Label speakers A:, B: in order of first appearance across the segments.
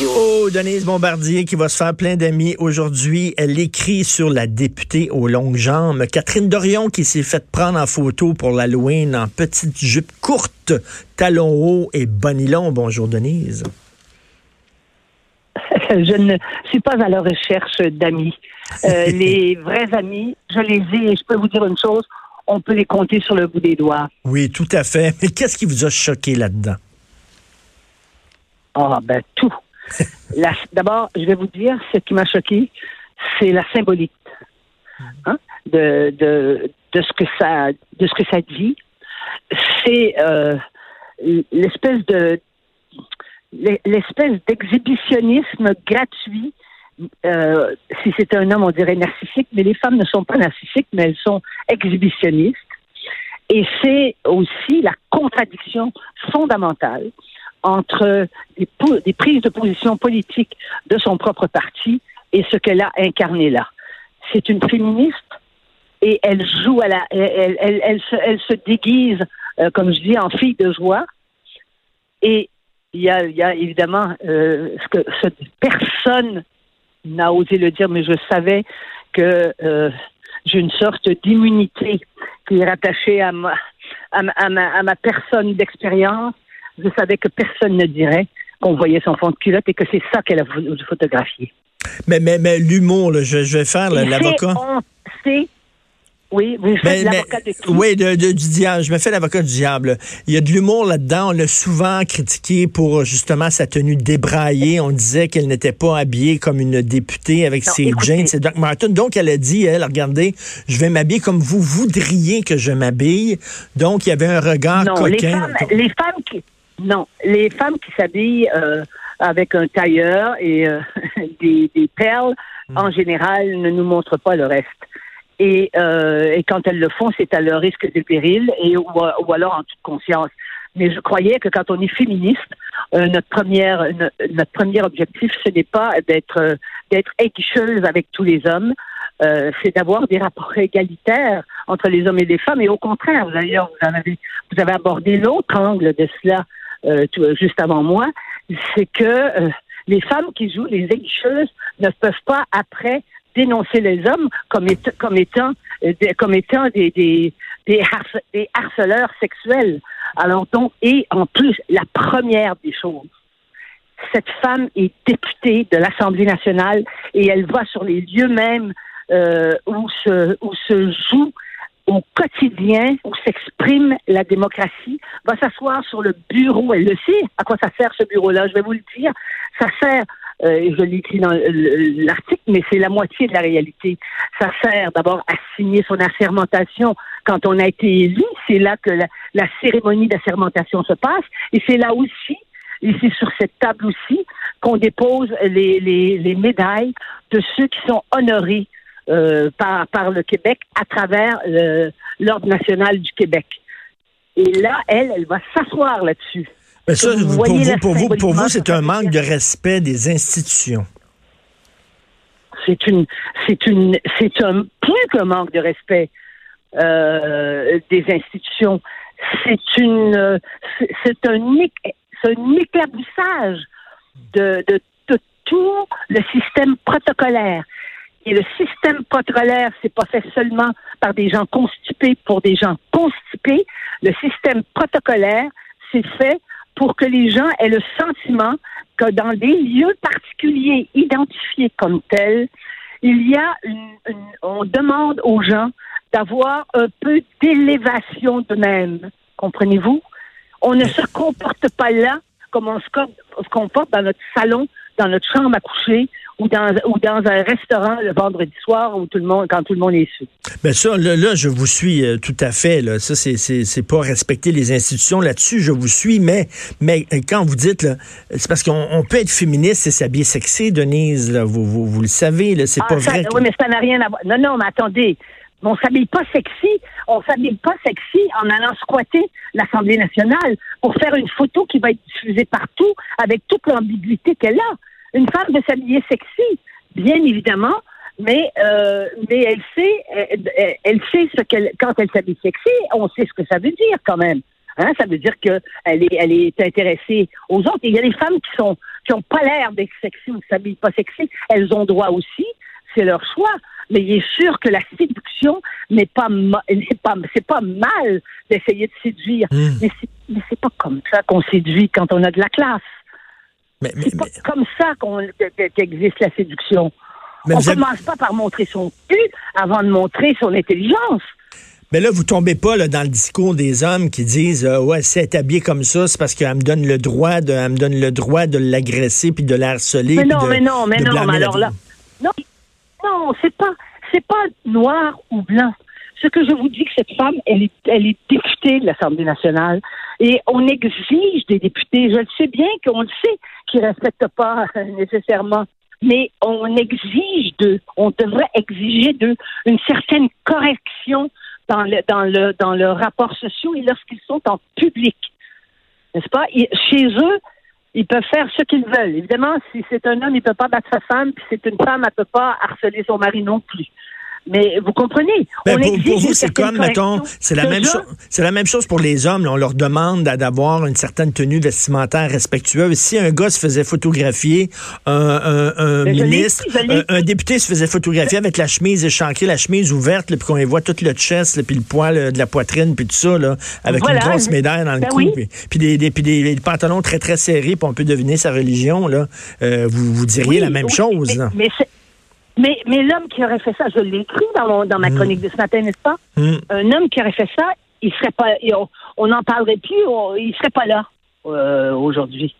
A: Oh, Denise Bombardier qui va se faire plein d'amis aujourd'hui. Elle écrit sur la députée aux longues jambes. Catherine Dorion qui s'est fait prendre en photo pour l'Halloween en petite jupe courte, talons hauts et bonilon. Bonjour, Denise.
B: Je ne suis pas à la recherche d'amis. Euh, les vrais amis, je les ai et je peux vous dire une chose, on peut les compter sur le bout des doigts.
A: Oui, tout à fait. Mais qu'est-ce qui vous a choqué là-dedans?
B: Ah, ben tout. D'abord, je vais vous dire, ce qui m'a choqué, c'est la symbolique hein, de, de, de ce que ça de ce que ça dit. C'est euh, l'espèce de l'espèce d'exhibitionnisme gratuit. Euh, si c'était un homme, on dirait narcissique, mais les femmes ne sont pas narcissiques, mais elles sont exhibitionnistes. Et c'est aussi la contradiction fondamentale entre des, prises de position politiques de son propre parti et ce qu'elle a incarné là. C'est une féministe et elle joue à la, elle, elle, elle, se, elle se déguise, euh, comme je dis, en fille de joie. Et il y a, y a évidemment euh, ce que personne n'a osé le dire, mais je savais que euh, j'ai une sorte d'immunité qui est rattachée à ma, à ma, à ma personne d'expérience. Je savais que personne ne dirait qu'on voyait son fond de culotte et que c'est ça qu'elle a voulu photographier.
A: Mais, mais, mais l'humour, je, je vais faire l'avocat.
B: c'est-. Oui, vous faites
A: Mais-
B: l'avocat de qui?
A: oui, de, de- du diable. Je me fais l'avocat du diable. Il y a de l'humour là-dedans. On l'a souvent critiqué pour justement sa tenue débraillée. On disait qu'elle n'était pas habillée comme une députée avec
B: Non,
A: ses
B: écoutez.
A: jeans et Doc Martin. Donc, elle a dit, elle, regardez, je vais m'habiller comme vous voudriez que je m'habille. Donc, il y avait un regard
B: non, les
A: coquin.
B: femmes, les femmes qui non, les femmes qui s'habillent euh, avec un tailleur et euh, des, des perles,
A: Hmm.
B: en général, ne nous montrent pas le reste. Et, euh, et quand elles le font, c'est à leur risque et péril, et ou, ou alors en toute conscience. Mais je croyais que quand on est féministe, euh, notre première no- notre premier objectif, ce n'est pas d'être euh, d'être aiguicheuse avec tous les hommes, euh, c'est d'avoir des rapports égalitaires entre les hommes et les femmes. Et au contraire, d'ailleurs, vous en avez vous avez abordé l'autre angle de cela euh, tout- juste avant moi, c'est que euh, les femmes qui jouent les aiguicheuses ne peuvent pas après dénoncer les hommes comme, éta- comme étant euh, comme étant des, des, des, harce- des harceleurs sexuels. Alors donc, et en plus, la première des choses, cette femme est députée de l'Assemblée nationale et elle va sur les lieux mêmes euh, où, se, où se joue au quotidien, où s'exprime la démocratie, va s'asseoir sur le bureau. Elle le sait à quoi ça sert ce bureau-là, je vais vous le dire. Ça sert, euh, je l'ai écrit dans le- l'article, mais c'est la moitié de la réalité. Ça sert d'abord à signer son assermentation quand on a été élu. C'est là que la, cérémonie d'assermentation se passe. Et c'est là aussi et c'est sur cette table aussi qu'on dépose les, les, les médailles de ceux qui sont honorés euh, par, par le Québec à travers le- l'Ordre national du Québec. Et là, elle, elle va s'asseoir là-dessus.
A: Mais ça,
B: Vous
A: pour vous, pour vous, pour vous, c'est un manque de respect des institutions.
B: C'est une, c'est une, c'est un plus qu'un manque de respect euh, des institutions. C'est une, c'est un, un éclaboussage de, de, de tout le système protocolaire. Et le système protocolaire, c'est pas fait seulement par des gens constipés pour des gens constipés. Le système protocolaire, c'est fait pour que les gens aient le sentiment que dans des lieux particuliers identifiés comme tels, il y a une, on demande aux gens d'avoir un peu d'élévation d'eux-mêmes. Comprenez-vous? On ne se comporte pas là comme on se comporte dans notre salon, dans notre chambre à coucher ou dans, ou dans un restaurant le vendredi soir où tout le monde, quand tout le monde est sous.
A: Bien ça, là, je vous suis euh, tout à fait. Là. Ça, c'est, c'est, pas respecter les institutions là-dessus. Je vous suis, mais, mais euh, quand vous dites, là, c'est parce qu'on peut être féministe et s'habiller sexy, Denise. Là, vous, vous, vous le savez, là, c'est
B: Ah,
A: pas
B: ça-
A: vrai.
B: Oui, mais ça n'a rien à voir. Non, non, mais attendez. On s'habille pas sexy. On s'habille pas sexy en allant squatter l'Assemblée nationale pour faire une photo qui va être diffusée partout avec toute l'ambiguïté qu'elle a. Une femme veut s'habiller sexy, bien évidemment, mais euh, mais elle sait elle, elle- sait ce qu'elle quand elle s'habille sexy, on sait ce que ça veut dire quand même. Hein, ça veut dire qu'elle est, elle est intéressée aux autres. Et il y a des femmes qui sont qui ont pas l'air d'être sexy ou qui s'habillent pas sexy. Elles ont droit aussi, c'est leur choix. Mais il est sûr que la séduction n'est pas, n'est pas, c'est pas mal d'essayer de séduire.
A: Hmm.
B: Mais c'est, mais c'est pas comme ça qu'on séduit quand on a de la classe.
A: Mais, mais-
B: C'est pas
A: mais-
B: comme ça qu'on, que- que- qu'existe la séduction.
A: mais
B: on
A: avez-
B: commence pas par montrer son cul avant de montrer son intelligence.
A: Mais là, vous tombez pas là, dans le discours des hommes qui disent euh, ouais, si elle est habillée comme ça, c'est parce qu'elle me donne le droit de, elle me donne le droit de l'agresser puis de la harceler.
B: Mais non,
A: de-
B: mais non, mais non, mais
A: la
B: alors là, non, non, c'est pas, c'est pas noir ou blanc. Ce que je vous dis, que cette femme, elle est, elle est députée de l'Assemblée nationale et on exige des députés. Je le sais bien qu'on le sait qu'ils respectent pas nécessairement, mais on exige d'eux, on devrait exiger d'eux une certaine correction dans le dans le dans leurs rapports sociaux et lorsqu'ils sont en public, n'est-ce pas? Chez eux, ils peuvent faire ce qu'ils veulent. Évidemment, si c'est un homme, il peut pas battre sa femme, puis c'est une femme, elle peut pas harceler son mari non plus. Mais vous comprenez
A: Ben,
B: on
A: pour,
B: exige
A: pour vous, c'est comme, mettons, c'est la même chose. C'est la même chose pour les hommes. là. On leur demande d'a- d'avoir une certaine tenue vestimentaire respectueuse. Si un gars se faisait photographier, un, un- un
B: Mais l'ai
A: ministre, un, un député se faisait photographier avec la chemise échancrée, la chemise ouverte, là, puis qu'on y voit tout le chest, là, puis le poil euh, de la poitrine, puis tout ça, là, avec
B: Voilà.
A: une grosse médaille dans le
B: Ben
A: cou,
B: oui.
A: puis, puis des, des- puis des, des pantalons très très serrés, puis on peut deviner sa religion. Là, Euh, vous, vous diriez
B: Oui,
A: la même
B: oui,
A: chose.
B: Mais, mais, mais, mais l'homme qui aurait fait ça, je l'ai écrit dans, mon- dans ma
A: Mm.
B: chronique de ce matin, n'est-ce pas?
A: Hmm.
B: Un homme qui aurait fait ça, il serait pas, on- n'en parlerait plus, on- il serait pas là euh, aujourd'hui.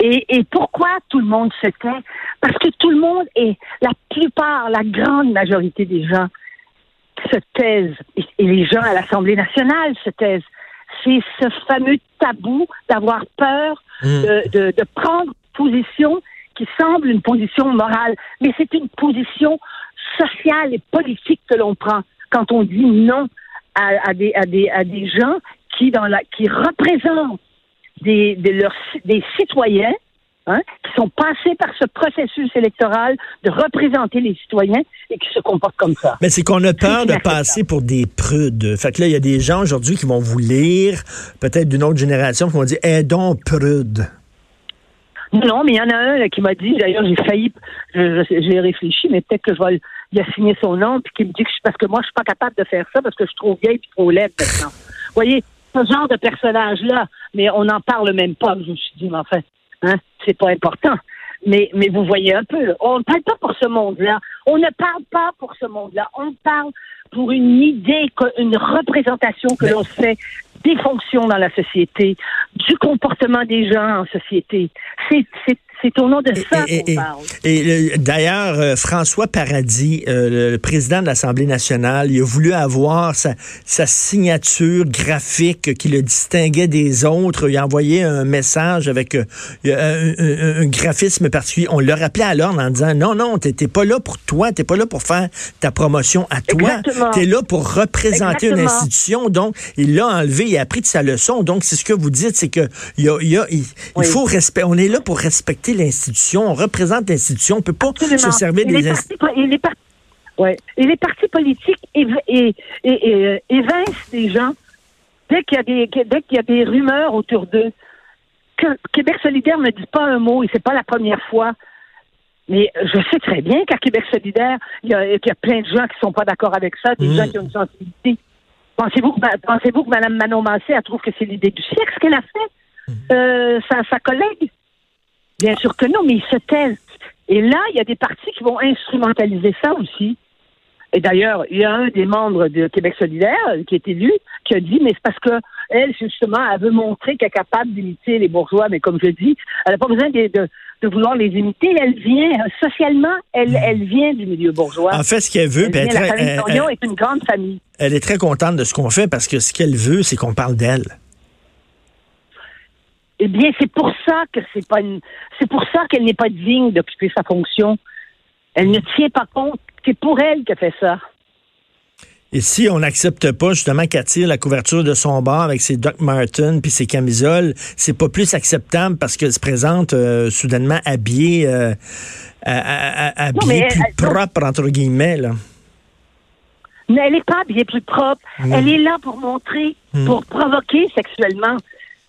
B: Et, et pourquoi tout le monde se tait? Parce que tout le monde et la plupart, la grande majorité des gens se taisent. Et, et les gens à l'Assemblée nationale se taisent. C'est ce fameux tabou d'avoir peur
A: Mm.
B: de, de, de prendre position qui semble une position morale, mais c'est une position sociale et politique que l'on prend quand on dit non à, à des, à, des, à des gens qui, dans la, qui représentent des, de leurs, des citoyens hein, qui sont passés par ce processus électoral de représenter les citoyens et qui se comportent comme ça.
A: Mais c'est qu'on a peur de passer pour des prudes. Fait que là, il y a des gens aujourd'hui qui vont vous lire, peut-être d'une autre génération, qui vont dire Eh donc, prude.
B: Non, mais il y en a un là, qui m'a dit, d'ailleurs, j'ai failli, j'ai réfléchi, mais peut-être que je vais y assigner son nom, puis qui me dit que je, parce que moi, je suis pas capable de faire ça parce que je suis trop vieille et trop laide maintenant. Vous voyez, ce genre de personnage-là, mais on n'en parle même pas. Je me suis dit, mais enfin, hein, c'est pas important. Mais, mais vous voyez un peu, on ne parle pas pour ce monde-là. On ne parle pas pour ce monde-là. On parle pour une idée, une représentation que l'on fait des fonctions dans la société, du comportement des gens en société. C'est, c'est, au nom de ça qu'on parle.
A: Et le- d'ailleurs, euh, François Paradis, euh, le, président de l'Assemblée nationale, il a voulu avoir sa, sa signature graphique qui le distinguait des autres. Il a envoyé un message avec euh, un, un- un graphisme particulier. On l'a rappelé à l'ordre en disant non, non, t'es pas là pour toi, t'es pas là pour faire ta promotion à toi. T'es là pour représenter une institution. Donc, il l'a enlevé, il a appris de sa leçon. Donc, c'est ce que vous dites, c'est que il y a, il y a- il- il
B: Oui.
A: faut respect. On est là pour respecter l'institution. On représente l'institution. On peut pas
B: Absolument.
A: se servir des institutions.
B: ouais. Et les partis politiques év- et, et, et, euh, évincent des gens dès qu'il y a des dès qu'il y a des rumeurs autour d'eux. Que Québec solidaire ne dit pas un mot et c'est pas la première fois. Mais je sais très bien qu'à Québec solidaire, il y, a, qu'il y a plein de gens qui sont pas d'accord avec ça, des
A: Mm.
B: gens qui ont une sensibilité. Pensez-vous que, pensez-vous que Mme Manon Massé, elle trouve que c'est l'idée du siècle, ce qu'elle a fait? Euh, sa, sa collègue? Bien sûr que non, mais ils se taisent. Et là, il y a des partis qui vont instrumentaliser ça aussi. Et d'ailleurs, il y a un des membres de Québec solidaire euh, qui est élu qui a dit, mais c'est parce que elle, justement, elle veut montrer qu'elle est capable d'imiter les bourgeois. Mais comme je dis, elle n'a pas besoin de, de, de vouloir les imiter. Elle vient, socialement, elle, elle vient du milieu bourgeois.
A: En fait, ce qu'elle veut,
B: Elle
A: elle,
B: vient- la famille
A: elle-
B: est une grande famille.
A: elle est très contente de ce qu'on fait parce que ce qu'elle veut, c'est qu'on parle d'elle.
B: Eh bien, c'est pour ça que c'est pas une, c'est pour ça qu'elle n'est pas digne d'occuper sa fonction. Elle ne tient pas compte. C'est pour elle qu'elle fait ça.
A: Et si on n'accepte pas justement qu'elle tire la couverture de son bar avec ses Doc Martens puis ses camisoles, c'est pas plus acceptable parce qu'elle se présente euh, soudainement habillée, euh, à- à- à- habillée
B: mais
A: plus
B: elle-
A: propre entre guillemets là.
B: Mais elle n'est pas habillée plus propre. Elle est là pour montrer, pour provoquer sexuellement.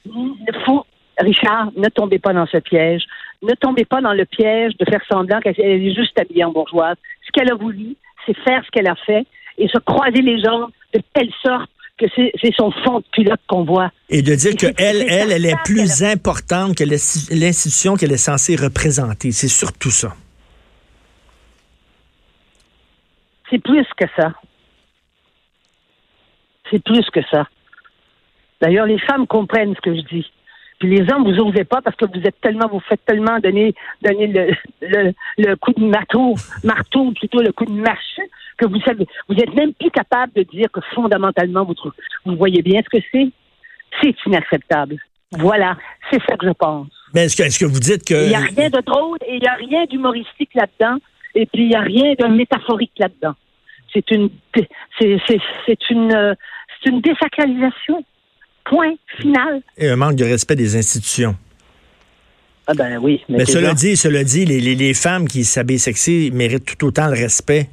B: Il faut, Richard, ne tombez pas dans ce piège. Ne tombez pas dans le piège de faire semblant qu'elle elle est juste habillée en bourgeoise. Ce qu'elle a voulu, c'est faire ce qu'elle a fait et se croiser les jambes de telle sorte que c'est son fond de culotte qu'on voit.
A: Et de dire
B: Et
A: que
B: c'est-
A: elle, elle, elle est plus
B: qu'elle
A: importante que l'insti- l'institution qu'elle est censée représenter. C'est surtout ça.
B: C'est plus que ça. C'est plus que ça. D'ailleurs, les femmes comprennent ce que je dis. Puis les hommes, vous n'osez pas parce que vous êtes tellement, vous faites tellement donner, donner le, le, le coup de marteau, marteau, plutôt le coup de mâche, que vous savez, vous êtes même plus capable de dire que fondamentalement, vous, trou- vous voyez bien ce que c'est. C'est inacceptable. Voilà. C'est ça que je pense.
A: Mais est-ce que, est-ce que vous dites que
B: Il n'y a rien de drôle et il n'y a rien d'humoristique là-dedans. Et puis, il n'y a rien de métaphorique là-dedans. C'est une, dé- c'est, c'est, c'est une, euh, c'est une désacralisation. Point final.
A: et un manque de respect des institutions?
B: Ah ben oui.
A: Mais cela dit, cela dit, les, les, les femmes qui s'habillent sexy méritent tout autant le respect.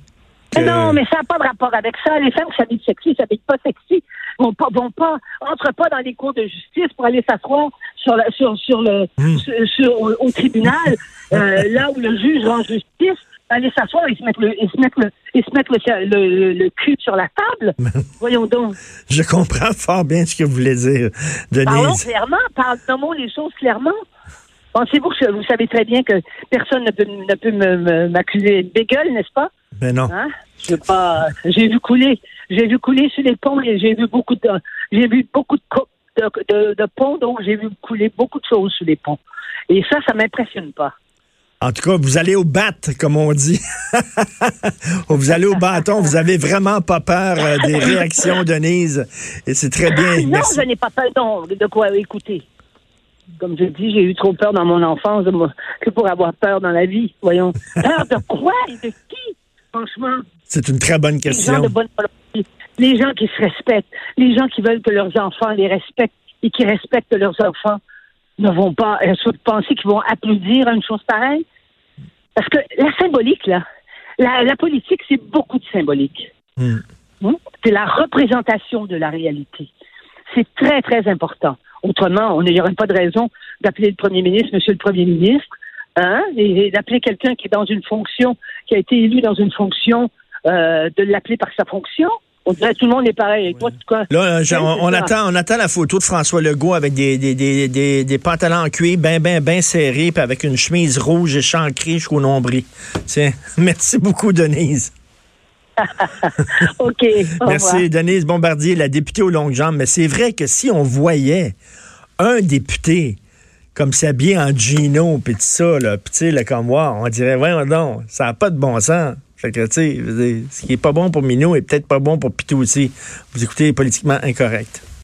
A: que-
B: Mais non, mais ça n'a pas de rapport avec ça. Les femmes qui s'habillent sexy, s'habillent pas sexy, vont pas, vont pas, entrent pas dans les cours de justice pour aller s'asseoir sur, la, sur, sur le,
A: Hmm.
B: sur, sur- au, au tribunal, euh, là où le juge rend justice, aller s'asseoir et se mettre le, et se mettre le, et se mettre le, le, le cul sur la table. Voyons donc.
A: Je comprends fort bien ce que vous voulez dire,
B: Parlons
A: Denise.
B: clairement, parlons, nommons les choses clairement. Pensez-vous que vous savez très bien que personne ne peut, ne peut m'accuser de bégueule, n'est-ce pas?
A: Mais non.
B: Hein? Je pas. J'ai vu couler. J'ai vu couler sur les ponts et j'ai vu beaucoup de. J'ai vu beaucoup de, de, de, de ponts, donc j'ai vu couler beaucoup de choses sur les ponts. Et ça, ça m'impressionne pas.
A: En tout cas, vous allez au bat, comme on dit. vous allez au bâton. Vous avez vraiment pas peur euh, des réactions, Denise. Et c'est très bien.
B: non,
A: Merci.
B: je n'ai pas peur. Non, de quoi écouter. Comme je dis, j'ai eu trop peur dans mon enfance que pour avoir peur dans la vie. Voyons. Peur de quoi et de qui? Franchement?
A: C'est une très bonne
B: les gens
A: question.
B: de bonne volonté, les gens qui se respectent, les gens qui veulent que leurs enfants les respectent et qui respectent leurs enfants ne vont pas euh, se penser qu'ils vont applaudir à une chose pareille. Parce que la symbolique, là, la, la politique, c'est beaucoup de symbolique.
A: Hmm.
B: Hein? C'est la représentation de la réalité. C'est très, très important. Autrement, on n'y aurait pas de raison d'appeler le premier ministre Monsieur le Premier ministre, hein, et, et d'appeler quelqu'un qui est dans une fonction, qui a été élu dans une fonction, euh, de l'appeler par sa fonction. On dirait que tout le monde est pareil. Et toi, tu- quoi?
A: Là, euh, on, attend, on attend la photo de François Legault avec des, des, des, des, des pantalons en cuir bien, bien, bien serrés, puis avec une chemise rouge échancrée jusqu'au nombril. Tiens, merci beaucoup, Denise.
B: OK.
A: Merci. Denise Bombardier, la députée aux longues jambes. Mais c'est vrai que si on voyait un député comme s'habiller en Gino, puis tout ça, là, puis tu sais, là, comme moi, on dirait, voyons donc, ça n'a pas de bon sens. Fait que, ce qui est pas bon pour Minou est peut-être pas bon pour Pitou aussi. Vous écoutez Politiquement Incorrect.